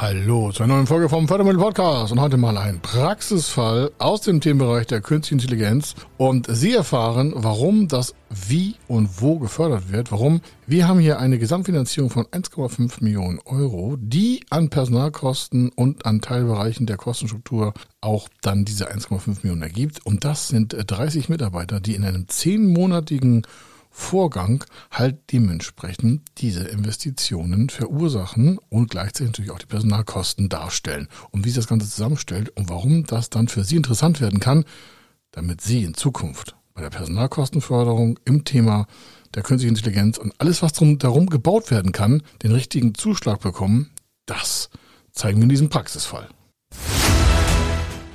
Hallo zu einer neuen Folge vom Fördermittel Podcast. Und heute mal ein Praxisfall aus dem Themenbereich der künstlichen Intelligenz. Und Sie erfahren, warum das wie und wo gefördert wird, warum? Wir haben hier eine Gesamtfinanzierung von 1,5 Millionen Euro, die an Personalkosten und an Teilbereichen der Kostenstruktur auch dann diese 1,5 Millionen ergibt. Und das sind 30 Mitarbeiter, die in einem zehnmonatigen Vorgang halt dementsprechend diese Investitionen verursachen und gleichzeitig natürlich auch die Personalkosten darstellen. Und wie sich das Ganze zusammenstellt und warum das dann für Sie interessant werden kann, damit Sie in Zukunft bei der Personalkostenförderung im Thema der künstlichen Intelligenz und alles, was drum, darum gebaut werden kann, den richtigen Zuschlag bekommen, das zeigen wir in diesem Praxisfall.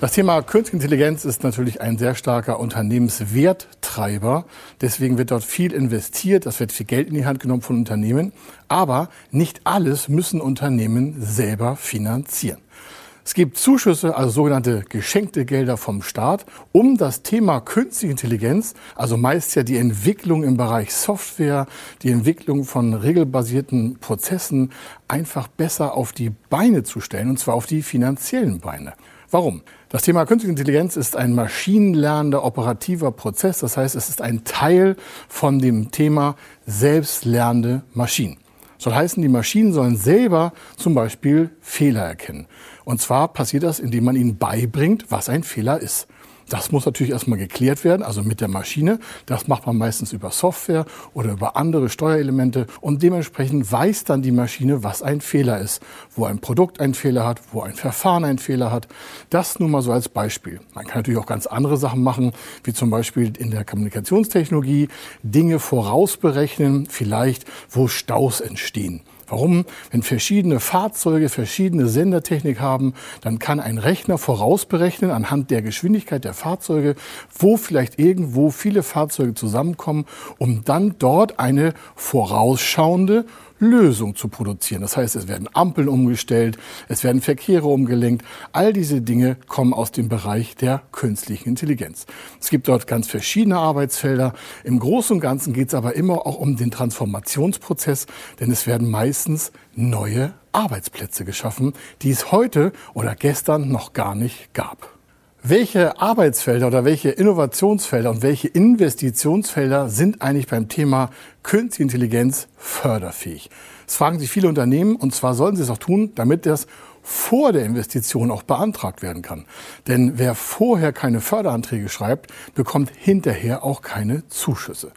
Das Thema Künstliche Intelligenz ist natürlich ein sehr starker Unternehmenswerttreiber. Deswegen wird dort viel investiert, es wird viel Geld in die Hand genommen von Unternehmen. Aber nicht alles müssen Unternehmen selber finanzieren. Es gibt Zuschüsse, also sogenannte geschenkte Gelder vom Staat, um das Thema künstliche Intelligenz, also meist ja die Entwicklung im Bereich Software, die Entwicklung von regelbasierten Prozessen einfach besser auf die Beine zu stellen, und zwar auf die finanziellen Beine. Warum? Das Thema Künstliche Intelligenz ist ein maschinenlernender operativer Prozess. Das heißt, es ist ein Teil von dem Thema selbstlernende Maschinen. Soll heißen, die Maschinen sollen selber zum Beispiel Fehler erkennen. Und zwar passiert das, indem man ihnen beibringt, was ein Fehler ist. Das muss natürlich erstmal geklärt werden, also mit der Maschine. Das macht man meistens über Software oder über andere Steuerelemente und dementsprechend weiß dann die Maschine, was ein Fehler ist, wo ein Produkt einen Fehler hat, wo ein Verfahren einen Fehler hat. Das nur mal so als Beispiel. Man kann natürlich auch ganz andere Sachen machen, wie zum Beispiel in der Kommunikationstechnologie Dinge vorausberechnen, vielleicht wo Staus entstehen. Warum? Wenn verschiedene Fahrzeuge verschiedene Sendertechnik haben, dann kann ein Rechner vorausberechnen anhand der Geschwindigkeit der Fahrzeuge, wo vielleicht irgendwo viele Fahrzeuge zusammenkommen, um dann dort eine vorausschauende Lösung zu produzieren. Das heißt, es werden Ampeln umgestellt, es werden Verkehre umgelenkt. All diese Dinge kommen aus dem Bereich der künstlichen Intelligenz. Es gibt dort ganz verschiedene Arbeitsfelder. Im Großen und Ganzen geht es aber immer auch um den Transformationsprozess, denn es werden meistens neue Arbeitsplätze geschaffen, die es heute oder gestern noch gar nicht gab. Welche Arbeitsfelder oder welche Innovationsfelder und welche Investitionsfelder sind eigentlich beim Thema Künstliche Intelligenz förderfähig? Das fragen sich viele Unternehmen und zwar sollen sie es auch tun, damit das vor der Investition auch beantragt werden kann. Denn wer vorher keine Förderanträge schreibt, bekommt hinterher auch keine Zuschüsse.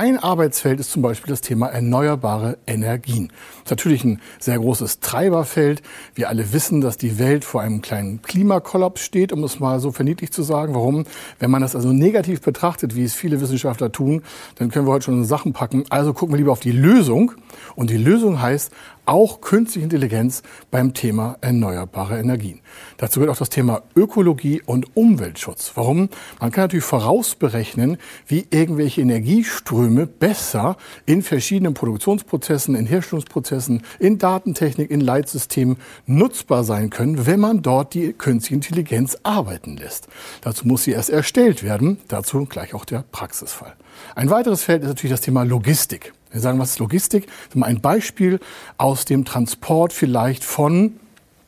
Ein Arbeitsfeld ist zum Beispiel das Thema erneuerbare Energien. Das ist natürlich ein sehr großes Treiberfeld. Wir alle wissen, dass die Welt vor einem kleinen Klimakollaps steht, um es mal so verniedlich zu sagen. Warum? Wenn man das also negativ betrachtet, wie es viele Wissenschaftler tun, dann können wir heute schon Sachen packen. Also gucken wir lieber auf die Lösung. Und die Lösung heißt auch künstliche Intelligenz beim Thema erneuerbare Energien. Dazu gehört auch das Thema Ökologie und Umweltschutz. Warum? Man kann natürlich vorausberechnen, wie irgendwelche Energieströme besser in verschiedenen Produktionsprozessen, in Herstellungsprozessen, in Datentechnik, in Leitsystemen nutzbar sein können, wenn man dort die künstliche Intelligenz arbeiten lässt. Dazu muss sie erst erstellt werden. Dazu gleich auch der Praxisfall. Ein weiteres Feld ist natürlich das Thema Logistik. Wir sagen, was ist Logistik? Ein Beispiel aus dem Transport vielleicht von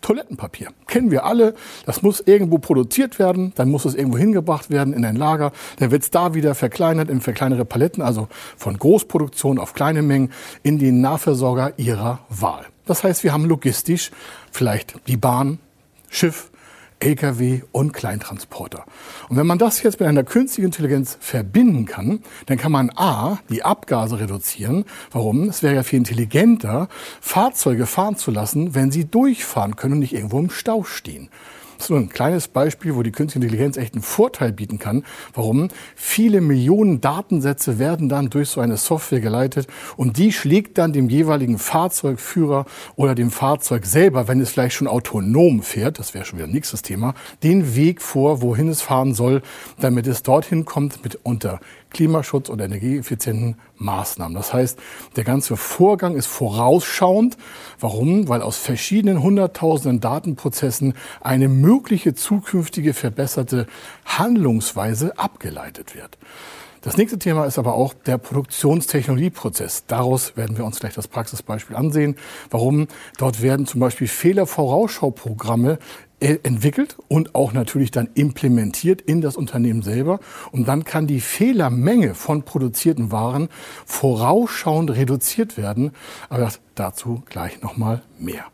Toilettenpapier. Kennen wir alle. Das muss irgendwo produziert werden, dann muss es irgendwo hingebracht werden in ein Lager. Dann wird es da wieder verkleinert in verkleinere Paletten, also von Großproduktion auf kleine Mengen in den Nahversorger ihrer Wahl. Das heißt, wir haben logistisch vielleicht die Bahn, Schiff, Lkw und Kleintransporter. Und wenn man das jetzt mit einer künstlichen Intelligenz verbinden kann, dann kann man A, die Abgase reduzieren. Warum? Es wäre ja viel intelligenter, Fahrzeuge fahren zu lassen, wenn sie durchfahren können und nicht irgendwo im Stau stehen. Nur ein kleines Beispiel, wo die künstliche Intelligenz echt einen Vorteil bieten kann. Warum? Viele Millionen Datensätze werden dann durch so eine Software geleitet und die schlägt dann dem jeweiligen Fahrzeugführer oder dem Fahrzeug selber, wenn es vielleicht schon autonom fährt, das wäre schon wieder nächstes Thema, den Weg vor, wohin es fahren soll, damit es dorthin kommt mit unter Klimaschutz und energieeffizienten Maßnahmen. Das heißt, der ganze Vorgang ist vorausschauend. Warum? Weil aus verschiedenen hunderttausenden Datenprozessen eine mögliche zukünftige verbesserte Handlungsweise abgeleitet wird. Das nächste Thema ist aber auch der Produktionstechnologieprozess. Daraus werden wir uns gleich das Praxisbeispiel ansehen. Warum? Dort werden zum Beispiel Fehlervorausschauprogramme entwickelt und auch natürlich dann implementiert in das Unternehmen selber. Und dann kann die Fehlermenge von produzierten Waren vorausschauend reduziert werden. Aber dazu gleich nochmal mehr.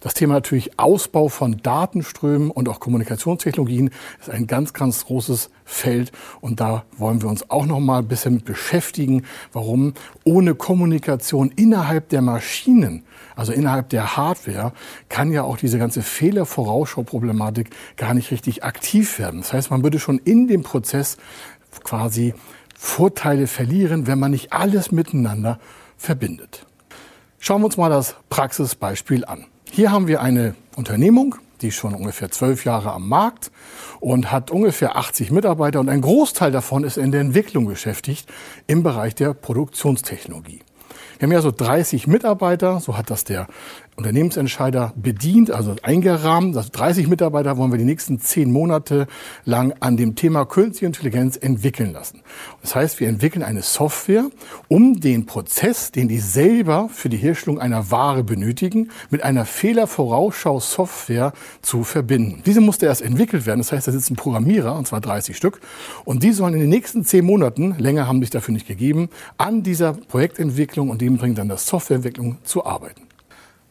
Das Thema natürlich Ausbau von Datenströmen und auch Kommunikationstechnologien ist ein ganz, ganz großes Feld. Und da wollen wir uns auch noch mal ein bisschen mit beschäftigen. Warum? Ohne Kommunikation innerhalb der Maschinen also innerhalb der Hardware kann ja auch diese ganze Fehlervorausschau-Problematik gar nicht richtig aktiv werden. Das heißt, man würde schon in dem Prozess quasi Vorteile verlieren, wenn man nicht alles miteinander verbindet. Schauen wir uns mal das Praxisbeispiel an. Hier haben wir eine Unternehmung, die ist schon ungefähr zwölf Jahre am Markt und hat ungefähr 80 Mitarbeiter und ein Großteil davon ist in der Entwicklung beschäftigt im Bereich der Produktionstechnologie. Wir haben ja so 30 Mitarbeiter, so hat das der Unternehmensentscheider bedient, also eingerahmt. Also 30 Mitarbeiter wollen wir die nächsten zehn Monate lang an dem Thema Künstliche Intelligenz entwickeln lassen. Das heißt, wir entwickeln eine Software, um den Prozess, den die selber für die Herstellung einer Ware benötigen, mit einer Fehlervorausschau-Software zu verbinden. Diese musste erst entwickelt werden. Das heißt, da sitzen Programmierer, und zwar 30 Stück, und die sollen in den nächsten zehn Monaten, länger haben sich dafür nicht gegeben, an dieser Projektentwicklung und dem bringt dann das Softwareentwicklung zu arbeiten.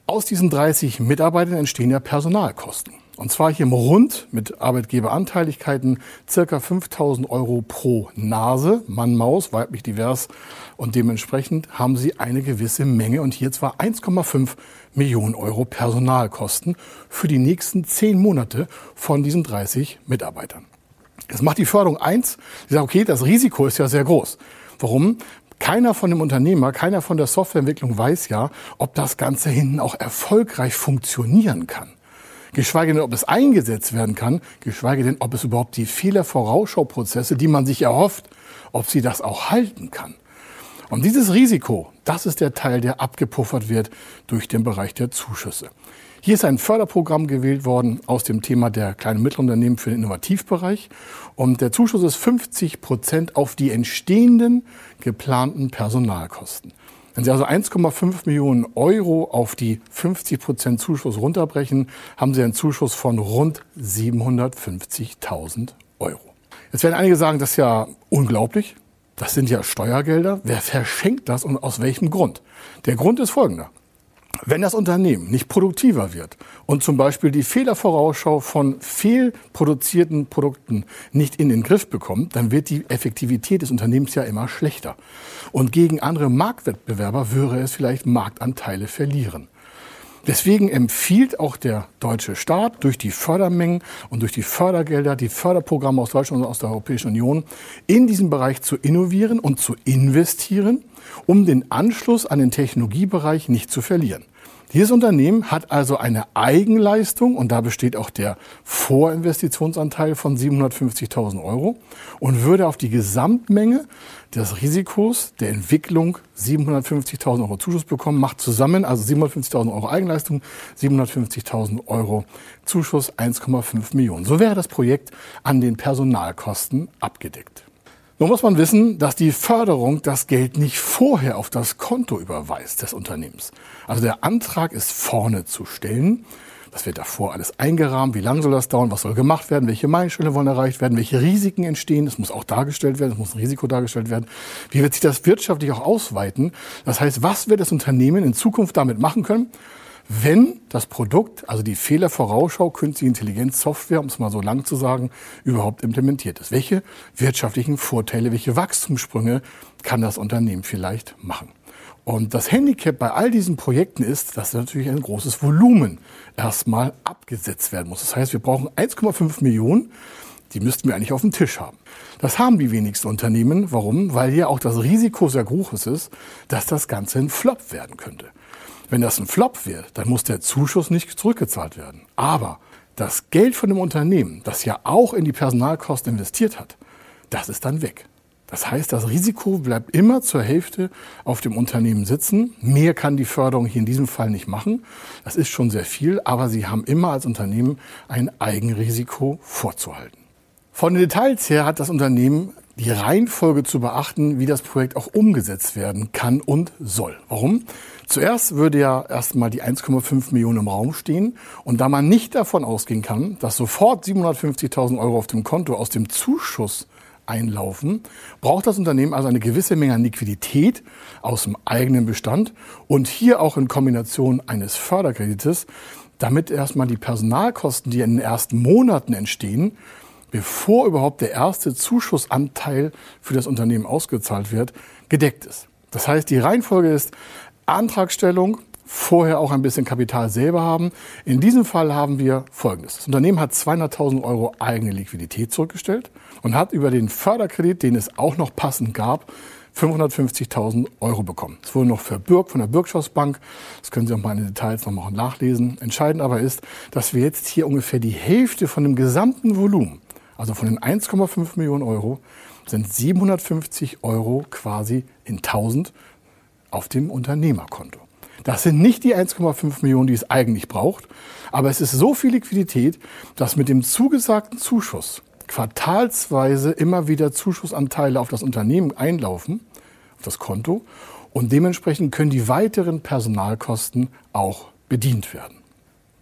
Aus diesen 30 Mitarbeitern entstehen ja Personalkosten. Und zwar hier im Rund mit Arbeitgeberanteiligkeiten circa 5000 Euro pro Nase, Mann, Maus, weiblich divers. Und dementsprechend haben sie eine gewisse Menge und hier zwar 1,5 Millionen Euro Personalkosten für die nächsten zehn Monate von diesen 30 Mitarbeitern. Das macht die Förderung eins. Sie sagt, okay, das Risiko ist ja sehr groß. Warum? Keiner von dem Unternehmer, keiner von der Softwareentwicklung weiß ja, ob das Ganze hinten auch erfolgreich funktionieren kann. Geschweige denn, ob es eingesetzt werden kann, geschweige denn, ob es überhaupt die Fehlervorausschauprozesse, die man sich erhofft, ob sie das auch halten kann. Und dieses Risiko, das ist der Teil, der abgepuffert wird durch den Bereich der Zuschüsse. Hier ist ein Förderprogramm gewählt worden aus dem Thema der kleinen und mittleren Unternehmen für den Innovativbereich. Und der Zuschuss ist 50 Prozent auf die entstehenden geplanten Personalkosten. Wenn Sie also 1,5 Millionen Euro auf die 50 Prozent Zuschuss runterbrechen, haben Sie einen Zuschuss von rund 750.000 Euro. Jetzt werden einige sagen, das ist ja unglaublich. Das sind ja Steuergelder. Wer verschenkt das und aus welchem Grund? Der Grund ist folgender. Wenn das Unternehmen nicht produktiver wird und zum Beispiel die Fehlervorausschau von fehlproduzierten Produkten nicht in den Griff bekommt, dann wird die Effektivität des Unternehmens ja immer schlechter. Und gegen andere Marktwettbewerber würde es vielleicht Marktanteile verlieren. Deswegen empfiehlt auch der deutsche Staat durch die Fördermengen und durch die Fördergelder, die Förderprogramme aus Deutschland und aus der Europäischen Union, in diesem Bereich zu innovieren und zu investieren, um den Anschluss an den Technologiebereich nicht zu verlieren. Dieses Unternehmen hat also eine Eigenleistung und da besteht auch der Vorinvestitionsanteil von 750.000 Euro und würde auf die Gesamtmenge des Risikos der Entwicklung 750.000 Euro Zuschuss bekommen, macht zusammen also 750.000 Euro Eigenleistung, 750.000 Euro Zuschuss, 1,5 Millionen. So wäre das Projekt an den Personalkosten abgedeckt. Nun muss man wissen, dass die Förderung das Geld nicht vorher auf das Konto überweist des Unternehmens. Also der Antrag ist vorne zu stellen. Das wird davor alles eingerahmt. Wie lange soll das dauern? Was soll gemacht werden? Welche Meilensteine wollen erreicht werden? Welche Risiken entstehen? Das muss auch dargestellt werden. Es muss ein Risiko dargestellt werden. Wie wird sich das wirtschaftlich auch ausweiten? Das heißt, was wird das Unternehmen in Zukunft damit machen können? Wenn das Produkt, also die Fehlervorausschau, künstliche Intelligenz, Software, um es mal so lang zu sagen, überhaupt implementiert ist. Welche wirtschaftlichen Vorteile, welche Wachstumssprünge kann das Unternehmen vielleicht machen? Und das Handicap bei all diesen Projekten ist, dass natürlich ein großes Volumen erstmal abgesetzt werden muss. Das heißt, wir brauchen 1,5 Millionen, die müssten wir eigentlich auf dem Tisch haben. Das haben die wenigsten Unternehmen. Warum? Weil hier auch das Risiko sehr groß ist, dass das Ganze ein Flop werden könnte. Wenn das ein Flop wird, dann muss der Zuschuss nicht zurückgezahlt werden. Aber das Geld von dem Unternehmen, das ja auch in die Personalkosten investiert hat, das ist dann weg. Das heißt, das Risiko bleibt immer zur Hälfte auf dem Unternehmen sitzen. Mehr kann die Förderung hier in diesem Fall nicht machen. Das ist schon sehr viel, aber Sie haben immer als Unternehmen ein Eigenrisiko vorzuhalten. Von den Details her hat das Unternehmen die Reihenfolge zu beachten, wie das Projekt auch umgesetzt werden kann und soll. Warum? Zuerst würde ja erstmal die 1,5 Millionen im Raum stehen. Und da man nicht davon ausgehen kann, dass sofort 750.000 Euro auf dem Konto aus dem Zuschuss einlaufen, braucht das Unternehmen also eine gewisse Menge an Liquidität aus dem eigenen Bestand und hier auch in Kombination eines Förderkredites, damit erstmal die Personalkosten, die in den ersten Monaten entstehen, bevor überhaupt der erste Zuschussanteil für das Unternehmen ausgezahlt wird, gedeckt ist. Das heißt, die Reihenfolge ist Antragstellung, vorher auch ein bisschen Kapital selber haben. In diesem Fall haben wir Folgendes. Das Unternehmen hat 200.000 Euro eigene Liquidität zurückgestellt und hat über den Förderkredit, den es auch noch passend gab, 550.000 Euro bekommen. Es wurde noch verbürgt von der Bürgschaftsbank. Das können Sie auch mal in den Details noch mal nachlesen. Entscheidend aber ist, dass wir jetzt hier ungefähr die Hälfte von dem gesamten Volumen, also von den 1,5 Millionen Euro, sind 750 Euro quasi in 1000 auf dem Unternehmerkonto. Das sind nicht die 1,5 Millionen, die es eigentlich braucht, aber es ist so viel Liquidität, dass mit dem zugesagten Zuschuss quartalsweise immer wieder Zuschussanteile auf das Unternehmen einlaufen, auf das Konto, und dementsprechend können die weiteren Personalkosten auch bedient werden.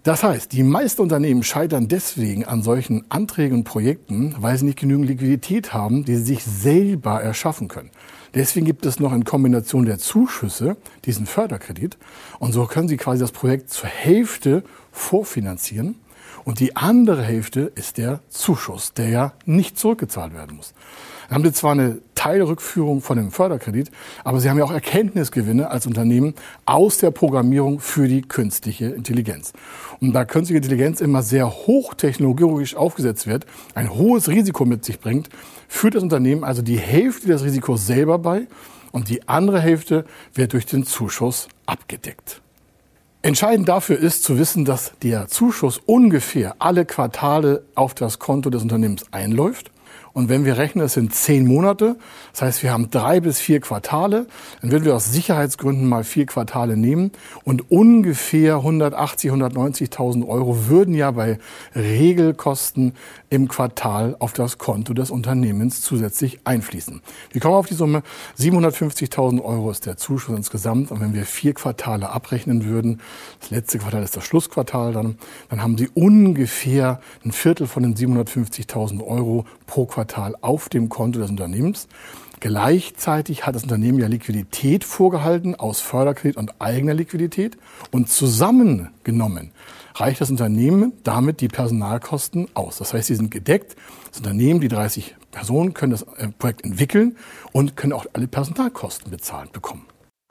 Das heißt, die meisten Unternehmen scheitern deswegen an solchen Anträgen und Projekten, weil sie nicht genügend Liquidität haben, die sie sich selber erschaffen können. Deswegen gibt es noch in Kombination der Zuschüsse diesen Förderkredit. Und so können Sie quasi das Projekt zur Hälfte vorfinanzieren. Und die andere Hälfte ist der Zuschuss, der ja nicht zurückgezahlt werden muss. Dann haben Sie zwar eine Teilrückführung von dem Förderkredit, aber Sie haben ja auch Erkenntnisgewinne als Unternehmen aus der Programmierung für die künstliche Intelligenz. Und da künstliche Intelligenz immer sehr hochtechnologisch aufgesetzt wird, ein hohes Risiko mit sich bringt, führt das Unternehmen also die Hälfte des Risikos selber bei und die andere Hälfte wird durch den Zuschuss abgedeckt. Entscheidend dafür ist zu wissen, dass der Zuschuss ungefähr alle Quartale auf das Konto des Unternehmens einläuft und wenn wir rechnen, das sind zehn Monate, das heißt, wir haben drei bis vier Quartale, dann würden wir aus Sicherheitsgründen mal vier Quartale nehmen und ungefähr 180, 190.000 Euro würden ja bei Regelkosten im Quartal auf das Konto des Unternehmens zusätzlich einfließen. Wir kommen auf die Summe 750.000 Euro ist der Zuschuss insgesamt und wenn wir vier Quartale abrechnen würden, das letzte Quartal ist das Schlussquartal dann, dann haben Sie ungefähr ein Viertel von den 750.000 Euro pro Quartal Quartal auf dem Konto des Unternehmens. Gleichzeitig hat das Unternehmen ja Liquidität vorgehalten aus Förderkredit und eigener Liquidität. Und zusammengenommen reicht das Unternehmen damit die Personalkosten aus. Das heißt, sie sind gedeckt. Das Unternehmen, die 30 Personen, können das äh, Projekt entwickeln und können auch alle Personalkosten bezahlt bekommen.